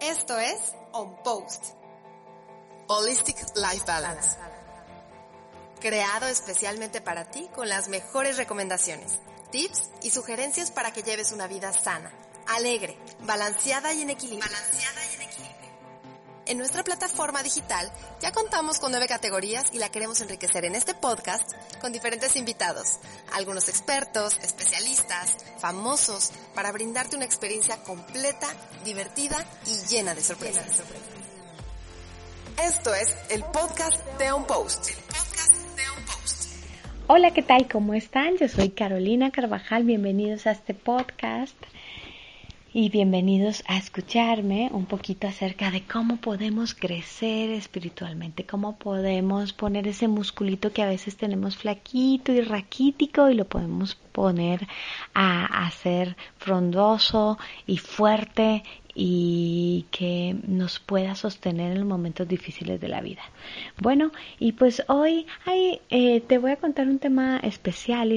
Esto es On Post. Holistic Life Balance. Creado especialmente para ti con las mejores recomendaciones, tips y sugerencias para que lleves una vida sana, alegre, balanceada y en equilibrio. Balanceada y en equilibrio. En nuestra plataforma digital ya contamos con nueve categorías y la queremos enriquecer en este podcast con diferentes invitados, algunos expertos, especialistas, famosos, para brindarte una experiencia completa, divertida y llena de sorpresas. Esto es el podcast de On Post. Hola, ¿qué tal? ¿Cómo están? Yo soy Carolina Carvajal. Bienvenidos a este podcast y bienvenidos a escucharme un poquito acerca de cómo podemos crecer espiritualmente, cómo podemos poner ese musculito que a veces tenemos flaquito y raquítico y lo podemos poner a hacer frondoso y fuerte y que nos pueda sostener en los momentos difíciles de la vida. Bueno, y pues hoy eh, te voy a contar un tema especial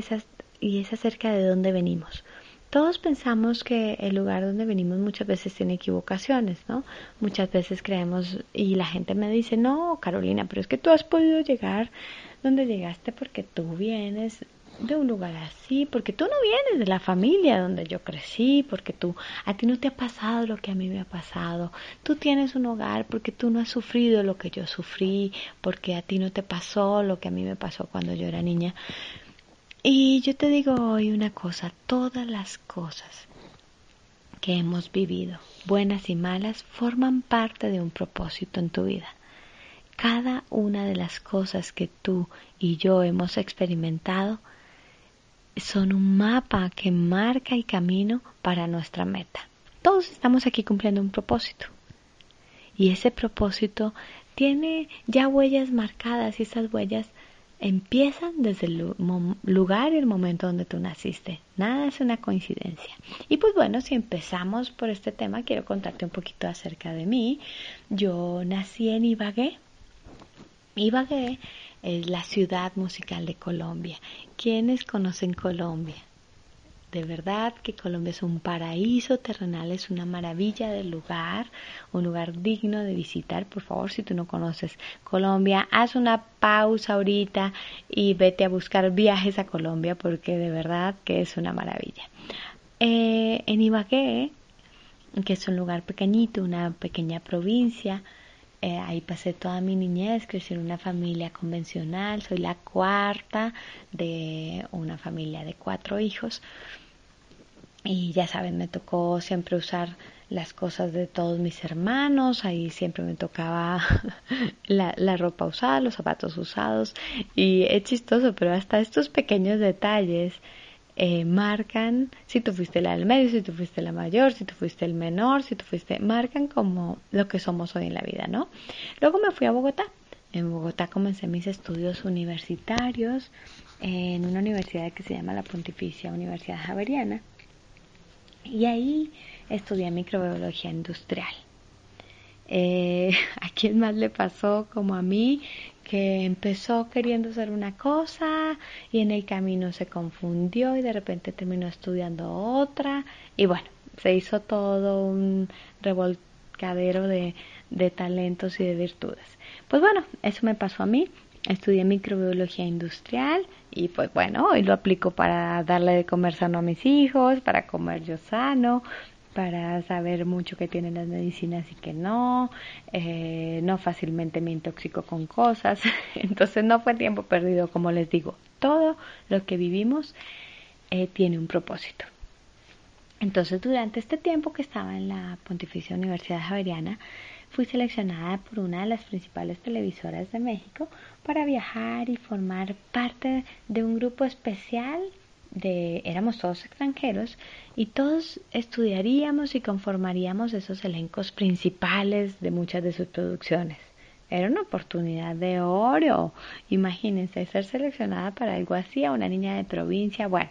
y es acerca de dónde venimos. Todos pensamos que el lugar donde venimos muchas veces tiene equivocaciones, ¿no? Muchas veces creemos y la gente me dice, no, Carolina, pero es que tú has podido llegar donde llegaste porque tú vienes de un lugar así, porque tú no vienes de la familia donde yo crecí, porque tú, a ti no te ha pasado lo que a mí me ha pasado, tú tienes un hogar porque tú no has sufrido lo que yo sufrí, porque a ti no te pasó lo que a mí me pasó cuando yo era niña. Y yo te digo hoy una cosa, todas las cosas que hemos vivido, buenas y malas, forman parte de un propósito en tu vida. Cada una de las cosas que tú y yo hemos experimentado son un mapa que marca el camino para nuestra meta. Todos estamos aquí cumpliendo un propósito. Y ese propósito tiene ya huellas marcadas y esas huellas empiezan desde el lugar y el momento donde tú naciste. Nada es una coincidencia. Y pues bueno, si empezamos por este tema, quiero contarte un poquito acerca de mí. Yo nací en Ibagué. Ibagué es la ciudad musical de Colombia. ¿Quiénes conocen Colombia? De verdad que Colombia es un paraíso terrenal, es una maravilla de lugar, un lugar digno de visitar. Por favor, si tú no conoces Colombia, haz una pausa ahorita y vete a buscar viajes a Colombia porque de verdad que es una maravilla. Eh, en Ibagué, que es un lugar pequeñito, una pequeña provincia, eh, ahí pasé toda mi niñez, crecí en una familia convencional, soy la cuarta de una familia de cuatro hijos y ya saben, me tocó siempre usar las cosas de todos mis hermanos, ahí siempre me tocaba la, ropa usada, los zapatos usados y es chistoso, pero hasta estos pequeños detalles eh, marcan si tú fuiste la del medio, si tú fuiste la mayor, si tú fuiste el menor, si tú fuiste, marcan como lo que somos hoy en la vida, ¿no? Luego me fui a Bogotá. En Bogotá comencé mis estudios universitarios en una universidad que se llama la Pontificia Universidad Javeriana y ahí estudié microbiología industrial. Eh, ¿A quién más le pasó como a mí que empezó queriendo hacer una cosa y en el camino se confundió y de repente terminó estudiando otra y bueno, se hizo todo un revolcadero de, de talentos y de virtudes. Pues bueno, eso me pasó a mí. Estudié microbiología industrial y pues bueno, hoy lo aplico para darle de comer sano a mis hijos, para comer yo sano, para saber mucho que tienen las medicinas y que no, eh, no fácilmente me intoxico con cosas, entonces no fue tiempo perdido, como les digo, todo lo que vivimos eh, tiene un propósito. Entonces durante este tiempo que estaba en la Pontificia Universidad Javeriana, fui seleccionada por una de las principales televisoras de México para viajar y formar parte de un grupo especial de, éramos todos extranjeros y todos estudiaríamos y conformaríamos esos elencos principales de muchas de sus producciones. Era una oportunidad de oro. Imagínense ser seleccionada para algo así a una niña de provincia. Bueno,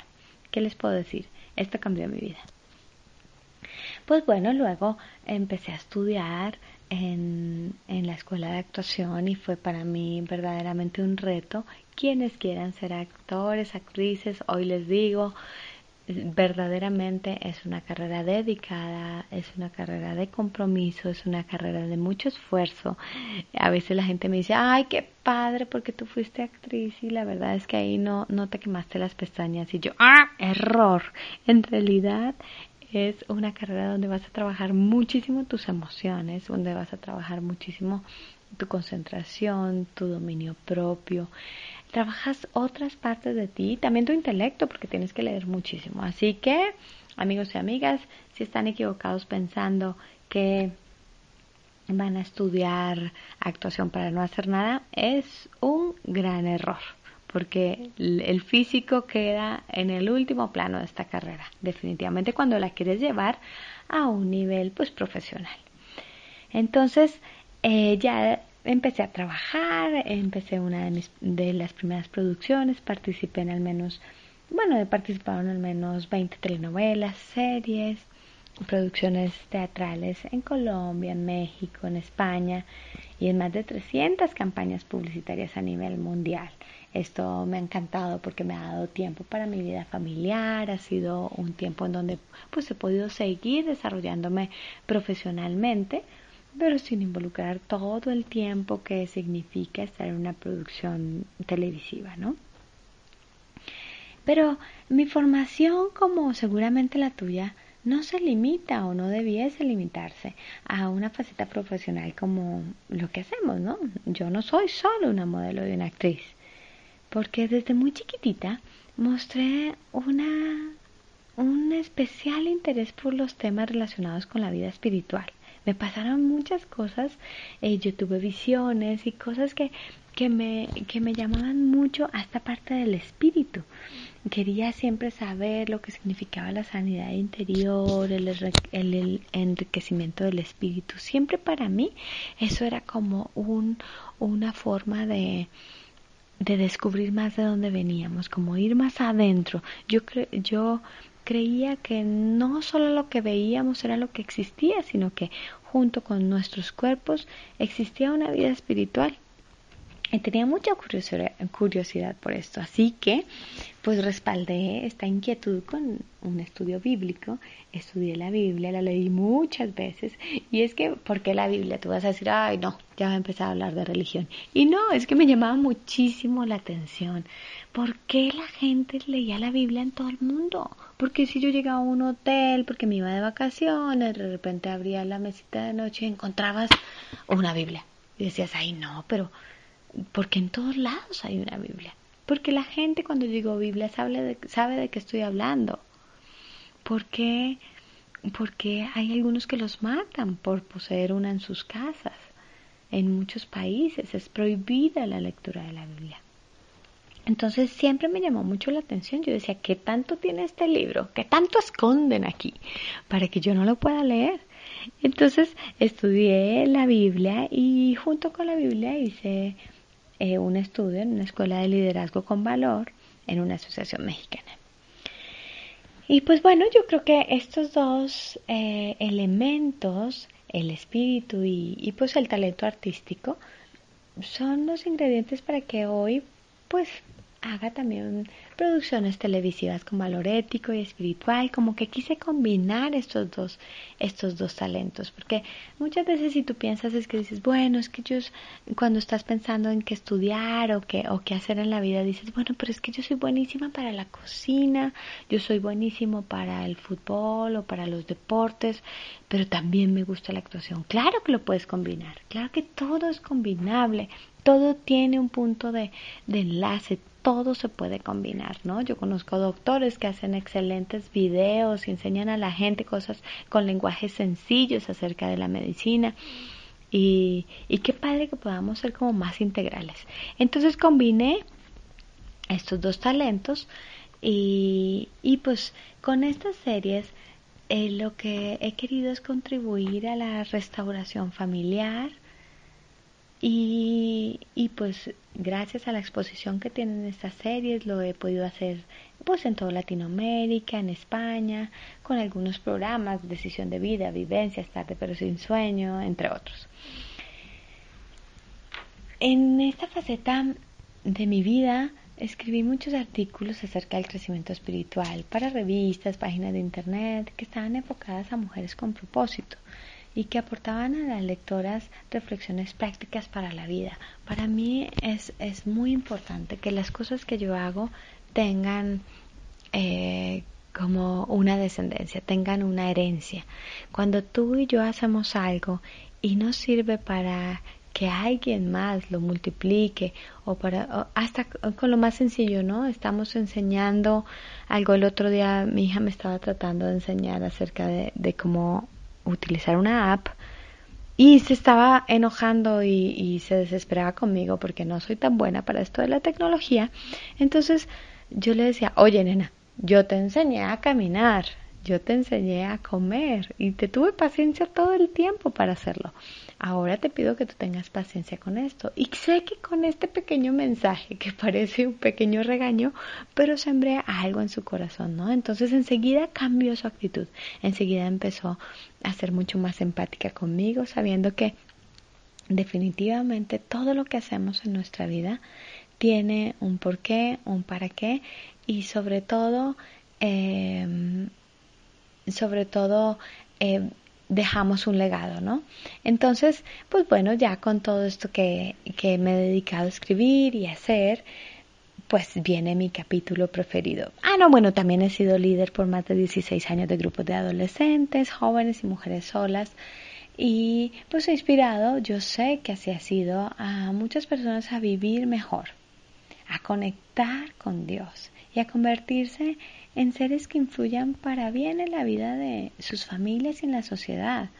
¿qué les puedo decir? Esto cambió mi vida. Pues bueno, luego empecé a estudiar en, la escuela de actuación y fue para mí verdaderamente un reto. Quienes quieran ser actores, actrices, hoy les digo, verdaderamente es una carrera dedicada, es una carrera de compromiso, es una carrera de mucho esfuerzo. A veces la gente me dice, ay, qué padre, porque tú fuiste actriz y la verdad es que ahí no, no te quemaste las pestañas y yo, ah, error. En realidad es una carrera donde vas a trabajar muchísimo tus emociones, donde vas a trabajar muchísimo tu concentración, tu dominio propio. Trabajas otras partes de ti, también tu intelecto, porque tienes que leer muchísimo. Así que, amigos y amigas, si están equivocados pensando que van a estudiar actuación para no hacer nada, es un gran error porque el físico queda en el último plano de esta carrera, definitivamente cuando la quieres llevar a un nivel pues profesional. Entonces eh, ya empecé a trabajar, empecé una de, mis, de las primeras producciones, participé en al menos, bueno, he participado en al menos 20 telenovelas, series, producciones teatrales en Colombia, en México, en España y en más de 300 campañas publicitarias a nivel mundial. Esto me ha encantado porque me ha dado tiempo para mi vida familiar, ha sido un tiempo en donde pues he podido seguir desarrollándome profesionalmente, pero sin involucrar todo el tiempo que significa estar en una producción televisiva, ¿no? Pero mi formación, como seguramente la tuya, no se limita o no debiese limitarse a una faceta profesional como lo que hacemos, ¿no? Yo no soy solo una modelo de una actriz porque desde muy chiquitita mostré una, un especial interés por los temas relacionados con la vida espiritual. Me pasaron muchas cosas, eh, yo tuve visiones y cosas que, que, me, que me llamaban mucho a esta parte del espíritu. Quería siempre saber lo que significaba la sanidad interior, el, el enriquecimiento del espíritu. Siempre para mí eso era como un, una forma de, de descubrir más de dónde veníamos, como ir más adentro. Yo, yo creía que no solo lo que veíamos era lo que existía, sino que junto con nuestros cuerpos existía una vida espiritual tenía mucha curiosidad, por esto. Así que, pues respaldé esta inquietud con un estudio bíblico. Estudié la Biblia, la leí muchas veces. Y es que, ¿por qué la Biblia? Tú vas a decir, ay, no, ya va a empezar a hablar de religión. Y no, es que me llamaba muchísimo la atención. ¿Por qué la gente leía la Biblia en todo el mundo? Porque si yo llegaba a un hotel, porque me iba de vacaciones, de repente abría la mesita de noche y encontrabas una Biblia. Y decías, ay, no, pero porque en todos lados hay una Biblia. Porque la gente cuando digo Biblia sabe de, sabe de qué estoy hablando. Porque, porque hay algunos que los matan por poseer una en sus casas. En muchos países es prohibida la lectura de la Biblia. Entonces siempre me llamó mucho la atención. Yo decía, ¿qué tanto tiene este libro? ¿Qué tanto esconden aquí para que yo no lo pueda leer? Entonces estudié la Biblia y junto con la Biblia hice eh, un estudio en una escuela de liderazgo con valor en una asociación mexicana. Y pues bueno, yo creo que estos dos eh, elementos, el espíritu y, y pues el talento artístico, son los ingredientes para que hoy pues haga también producciones televisivas con valor ético y espiritual, como que quise combinar estos dos, estos dos talentos, porque muchas veces si tú piensas es que dices, bueno, es que yo cuando estás pensando en qué estudiar o qué, o qué hacer en la vida, dices, bueno, pero es que yo soy buenísima para la cocina, yo soy buenísimo para el fútbol o para los deportes, pero también me gusta la actuación. Claro que lo puedes combinar, claro que todo es combinable, todo tiene un punto de, de enlace, todo se puede combinar, ¿no? Yo conozco doctores que hacen excelentes videos y enseñan a la gente cosas con lenguajes sencillos acerca de la medicina. Y, y qué padre que podamos ser como más integrales. Entonces combiné estos dos talentos Y, y pues con estas series eh, lo que he querido es contribuir a la restauración familiar y, y, pues gracias a la exposición que tienen estas series lo he podido hacer pues en toda Latinoamérica, en España, con algunos programas, decisión de vida, vivencias, tarde pero sin sueño, entre otros. En esta faceta de mi vida escribí muchos artículos acerca del crecimiento espiritual para revistas, páginas de internet que estaban enfocadas a mujeres con propósito y que aportaban a las lectoras reflexiones prácticas para la vida. Para mí es, es muy importante que las cosas que yo hago tengan eh, como una descendencia, tengan una herencia. Cuando tú y yo hacemos algo y no sirve para que alguien más lo multiplique o para hasta con lo más sencillo, ¿no? Estamos enseñando algo el otro día mi hija me estaba tratando de enseñar acerca de, de cómo utilizar una app y se estaba enojando y, se desesperaba conmigo porque no soy tan buena para esto de la tecnología. Entonces yo le decía, oye nena, yo te enseñé a caminar, yo te enseñé a comer y te tuve paciencia todo el tiempo para hacerlo. Ahora te pido que tú tengas paciencia con esto. Y sé que con este pequeño mensaje, que parece un pequeño regaño, pero sembré algo en su corazón, ¿no? Entonces enseguida cambió su actitud. Enseguida empezó a ser mucho más empática conmigo, sabiendo que definitivamente todo lo que hacemos en nuestra vida tiene un porqué, un para qué y sobre todo eh, sobre todo eh, dejamos un legado, ¿no? Entonces, pues bueno, ya con todo esto que, que me he dedicado a escribir y hacer, pues viene mi capítulo preferido. Ah, no, bueno, también he sido líder por más de 16 años de grupos de adolescentes, jóvenes y mujeres solas. Y pues he inspirado, yo sé que así ha sido, a muchas personas a vivir mejor, a conectar con Dios y a convertirse en seres que influyan para bien en la vida de sus familias y en la sociedad.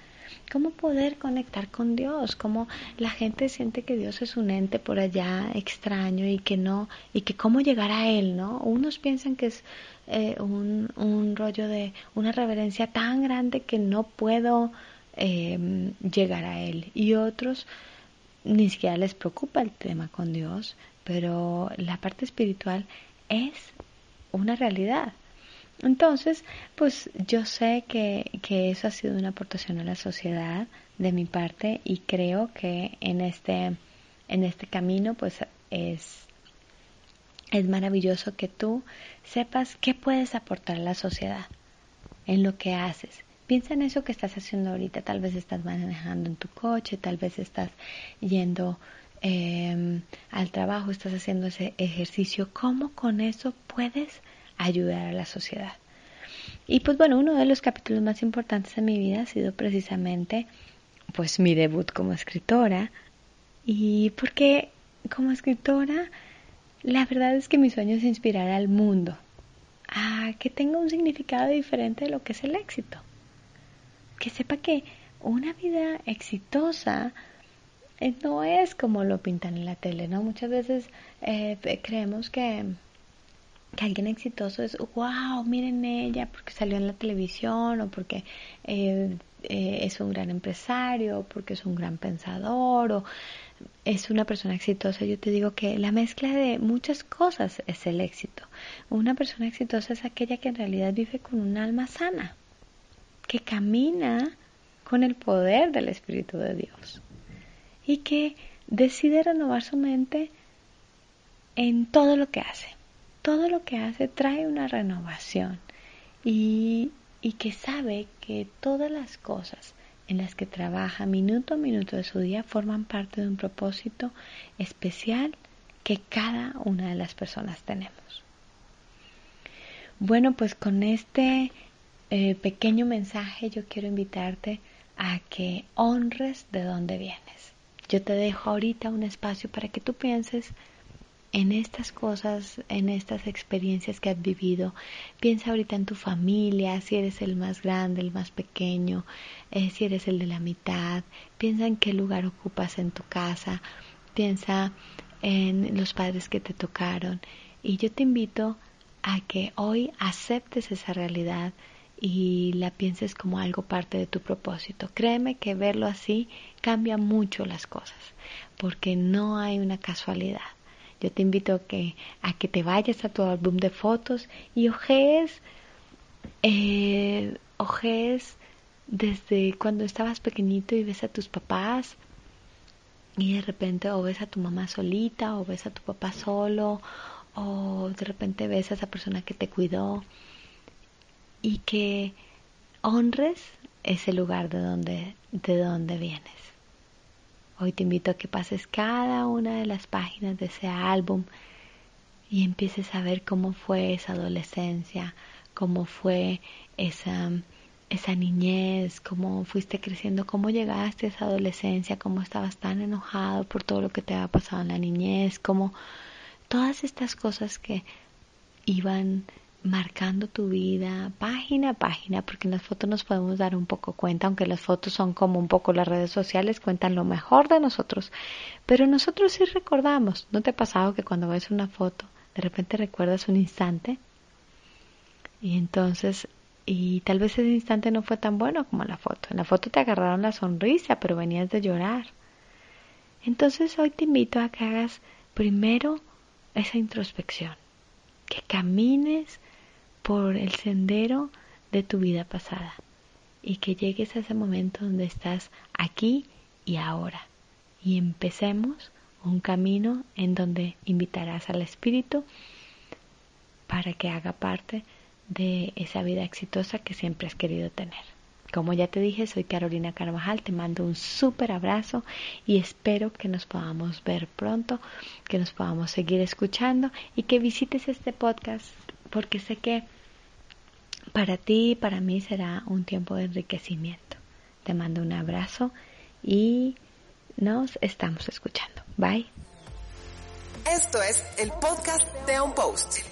¿Cómo poder conectar con Dios? ¿Cómo la gente siente que Dios es un ente por allá extraño y que no, y que cómo llegar a Él, ¿no? Unos piensan que es eh, un, un, rollo de una reverencia tan grande que no puedo eh, llegar a Él. Y otros ni siquiera les preocupa el tema con Dios, pero la parte espiritual es una realidad. Entonces, pues yo sé que, que eso ha sido una aportación a la sociedad de mi parte y creo que en este, en este camino pues es, es maravilloso que tú sepas qué puedes aportar a la sociedad en lo que haces. Piensa en eso que estás haciendo ahorita. Tal vez estás manejando en tu coche, tal vez estás yendo eh, al trabajo, estás haciendo ese ejercicio. ¿Cómo con eso puedes ayudar a la sociedad. Y pues bueno, uno de los capítulos más importantes de mi vida ha sido precisamente pues mi debut como escritora y porque como escritora la verdad es que mi sueño es inspirar al mundo a que tenga un significado diferente de lo que es el éxito. Que sepa que una vida exitosa no es como lo pintan en la tele, ¿no? Muchas veces eh, creemos que que alguien exitoso es, wow, miren ella porque salió en la televisión o porque eh, eh, es un gran empresario o porque es un gran pensador o es una persona exitosa. Yo te digo que la mezcla de muchas cosas es el éxito. Una persona exitosa es aquella que en realidad vive con un alma sana, que camina con el poder del Espíritu de Dios y que decide renovar su mente en todo lo que hace todo lo que hace trae una renovación y, y que sabe que todas las cosas en las que trabaja minuto a minuto de su día forman parte de un propósito especial que cada una de las personas tenemos. Bueno, pues con este eh, pequeño mensaje yo quiero invitarte a que honres de dónde vienes. Yo te dejo ahorita un espacio para que tú pienses en estas cosas, en estas experiencias que has vivido. Piensa ahorita en tu familia, si eres el más grande, el más pequeño, eh, si eres el de la mitad. Piensa en qué lugar ocupas en tu casa. Piensa en los padres que te tocaron. Y yo te invito a que hoy aceptes esa realidad y la pienses como algo parte de tu propósito. Créeme que verlo así cambia mucho las cosas, porque no hay una casualidad. Yo te invito a que, a que te vayas a tu álbum de fotos y ojees, eh, ojees desde cuando estabas pequeñito y ves a tus papás y de repente o ves a tu mamá solita o ves a tu papá solo o de repente ves a esa persona que te cuidó y que honres ese lugar de donde, de donde vienes. Hoy te invito a que pases cada una de las páginas de ese álbum y empieces a ver cómo fue esa adolescencia, cómo fue esa, esa niñez, cómo fuiste creciendo, cómo llegaste a esa adolescencia, cómo estabas tan enojado por todo lo que te había pasado en la niñez, cómo todas estas cosas que iban marcando tu vida página a página, porque en las fotos nos podemos dar un poco cuenta, aunque las fotos son como un poco las redes sociales, cuentan lo mejor de nosotros, pero nosotros sí recordamos, ¿no te ha pasado que cuando ves una foto, de repente recuerdas un instante? Y entonces, y tal vez ese instante no fue tan bueno como la foto. En la foto te agarraron la sonrisa, pero venías de llorar. Entonces hoy te invito a que hagas primero esa introspección, que camines por el sendero de tu vida pasada y que llegues a ese momento donde estás aquí y ahora y empecemos un camino en donde invitarás al Espíritu para que haga parte de esa vida exitosa que siempre has querido tener. Como ya te dije, soy Carolina Carvajal, te mando un súper abrazo y espero que nos podamos ver pronto, que nos podamos seguir escuchando y que visites este podcast porque sé que para ti y para mí será un tiempo de enriquecimiento. Te mando un abrazo y nos estamos escuchando. Bye. Esto es el podcast de Un Post.